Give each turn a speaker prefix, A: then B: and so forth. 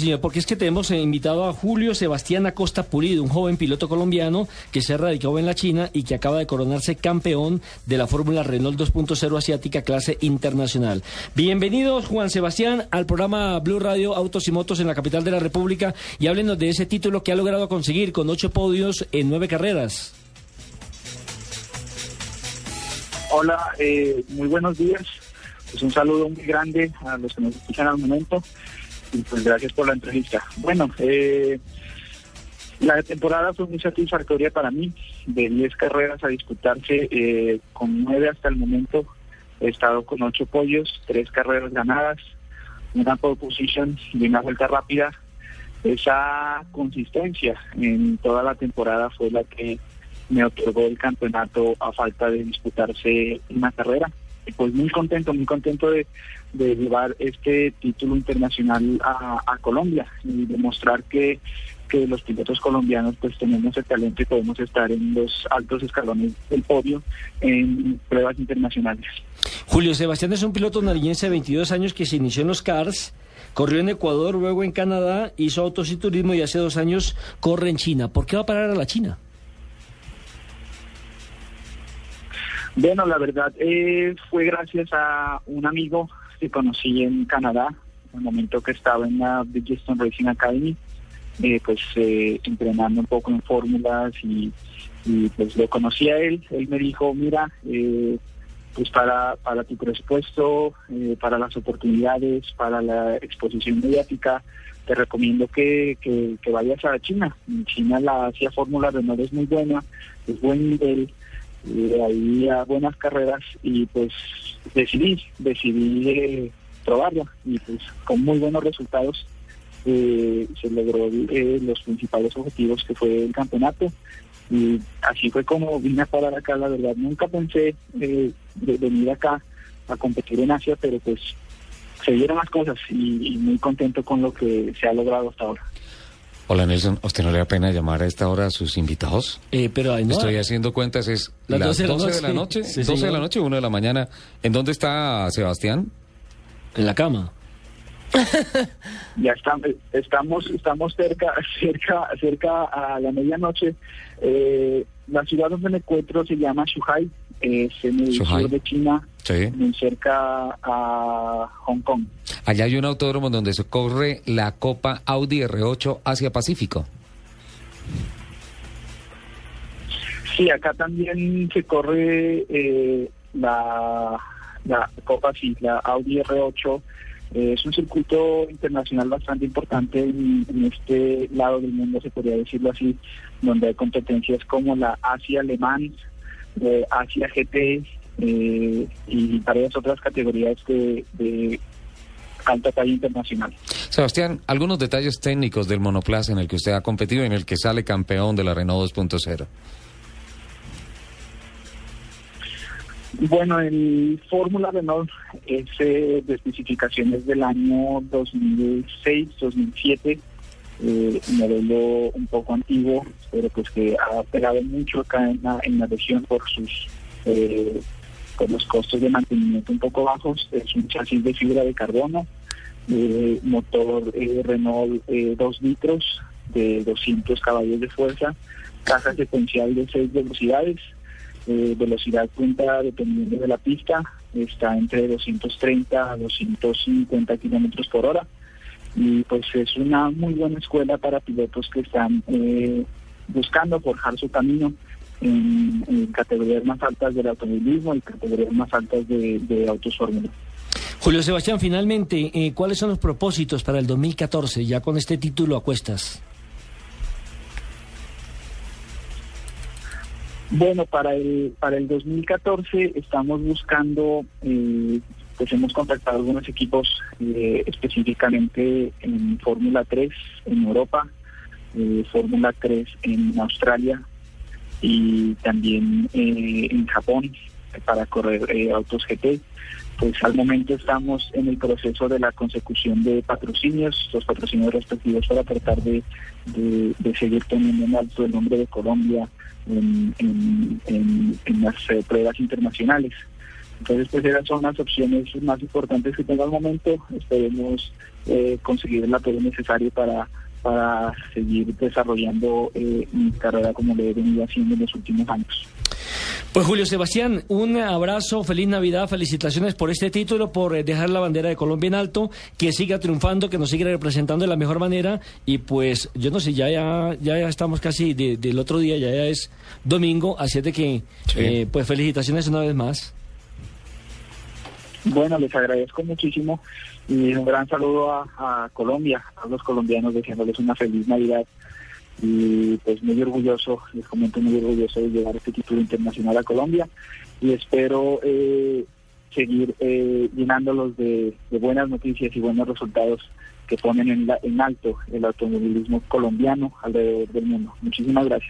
A: Señor, porque es que tenemos eh, invitado a Julio Sebastián Acosta Pulido, un joven piloto colombiano que se ha radicado en la China y que acaba de coronarse campeón de la Fórmula Renault 2.0 asiática clase internacional. Bienvenidos, Juan Sebastián, al programa Blue Radio Autos y Motos en la capital de la República y háblenos de ese título que ha logrado conseguir con ocho podios en nueve carreras.
B: Hola, eh, muy buenos días. Pues un saludo muy grande a los que nos escuchan al momento y pues gracias por la entrevista. Bueno, eh, la temporada fue muy satisfactoria para mí, de 10 carreras a disputarse, eh, con 9 hasta el momento, he estado con 8 pollos, 3 carreras ganadas, una pole position y una vuelta rápida. Esa consistencia en toda la temporada fue la que me otorgó el campeonato a falta de disputarse una carrera pues muy contento, muy contento de, llevar este título internacional a, Colombia y demostrar que, que los pilotos colombianos pues tenemos el talento y podemos estar en los altos escalones del podio en pruebas internacionales.
A: Julio Sebastián es un piloto nariñense de 22 años que se inició en los CARS, corrió en Ecuador, luego en Canadá, hizo autos y turismo y hace dos años corre en China. ¿Por qué va a parar a la China?
B: Bueno, la verdad eh, fue gracias a un amigo que conocí en Canadá, en el momento que estaba en la Bridgestone Racing Academy, eh, pues eh, entrenando un poco en fórmulas y, pues lo conocí a él. Él me dijo, mira, pues para, para tu presupuesto, para las oportunidades, para la exposición mediática, te recomiendo que, que, vayas a China. China la hacía fórmula Renault es muy buena, es buen nivel y ahí a buenas carreras y pues decidí, decidí eh, probarlo y pues con muy buenos resultados eh, se logró eh, los principales objetivos que fue el campeonato y así fue como vine a parar acá, la verdad nunca pensé de venir acá a competir en Asia, pero pues se dieron las cosas y muy contento con lo que se ha logrado hasta ahora.
C: Hola Nelson, ¿usted no le da pena llamar a esta hora a sus invitados?
A: Eh, pero
C: Estoy haciendo cuentas, es las, 12, de la noche, 12 de la noche, 1 de la mañana. ¿En dónde está Sebastián?
A: En la cama.
B: ya estamos, estamos cerca, cerca, cerca a la medianoche. Eh, la ciudad donde me encuentro se llama Shuhai, es en el sur de China, muy cerca a Hong Kong.
C: Allá hay un autódromo donde se corre la Copa Audi R8 Asia Pacífico.
B: Sí, acá también se corre eh, la, la Copa, sí, la Audi R8. Eh, es un circuito internacional bastante importante en, este lado del mundo, se podría decirlo así, donde hay competencias como la Asia Alemán, eh, Asia GT y varias otras categorías de, de alta talla internacional.
C: Sebastián, algunos detalles técnicos del monoplaza en el que usted ha competido y en el que sale campeón de la Renault 2.0.
B: Bueno, el Fórmula Renault es eh, de especificaciones del año 2006-2007, eh, modelo un poco antiguo, pero pues que ha pegado mucho acá en la, en la región por sus eh, con los costos de mantenimiento un poco bajos. Es un chasis de fibra de carbono, eh, motor eh, Renault 2 eh, litros de 200 caballos de fuerza, caja secuencial de 6 velocidades, velocidad punta dependiendo de la pista, está entre 230 a 250 kilómetros por hora. Y pues es una muy buena escuela para pilotos que están buscando forjar su camino en, categorías más altas del automovilismo y categorías más altas de, de autos fórmula.
A: Julio Sebastián, finalmente, eh, ¿cuáles son los propósitos para el 2014, ya con este título a cuestas?
B: Bueno, para el para el 2014 estamos buscando, eh, pues hemos contactado algunos equipos eh, específicamente en Fórmula 3 en Europa, Fórmula 3 en Australia, y también eh, en Japón para correr eh, autos GT. Pues al momento estamos en el proceso de la consecución de patrocinios, los patrocinios respectivos para tratar de, seguir teniendo en alto el nombre de Colombia en, las eh, pruebas internacionales. Entonces, pues esas son las opciones más importantes que tengo al momento. Esperemos eh, conseguir el apoyo necesario para, para seguir desarrollando eh, mi carrera como le he venido haciendo en los últimos años.
A: Pues Julio Sebastián, un abrazo, feliz Navidad, felicitaciones por este título, por eh, dejar la bandera de Colombia en alto, que siga triunfando, que nos siga representando de la mejor manera y pues yo no sé, ya ya, ya estamos casi del otro día, ya, ya es domingo, así es de que eh, pues felicitaciones una vez más.
B: Bueno, les agradezco muchísimo y un gran saludo a, Colombia, a los colombianos deseándoles una feliz Navidad y pues muy orgulloso, les comento muy orgulloso de llevar este título internacional a Colombia y espero eh, seguir eh, llenándolos de, buenas noticias y buenos resultados que ponen en, en alto el automovilismo colombiano alrededor del mundo. Muchísimas gracias.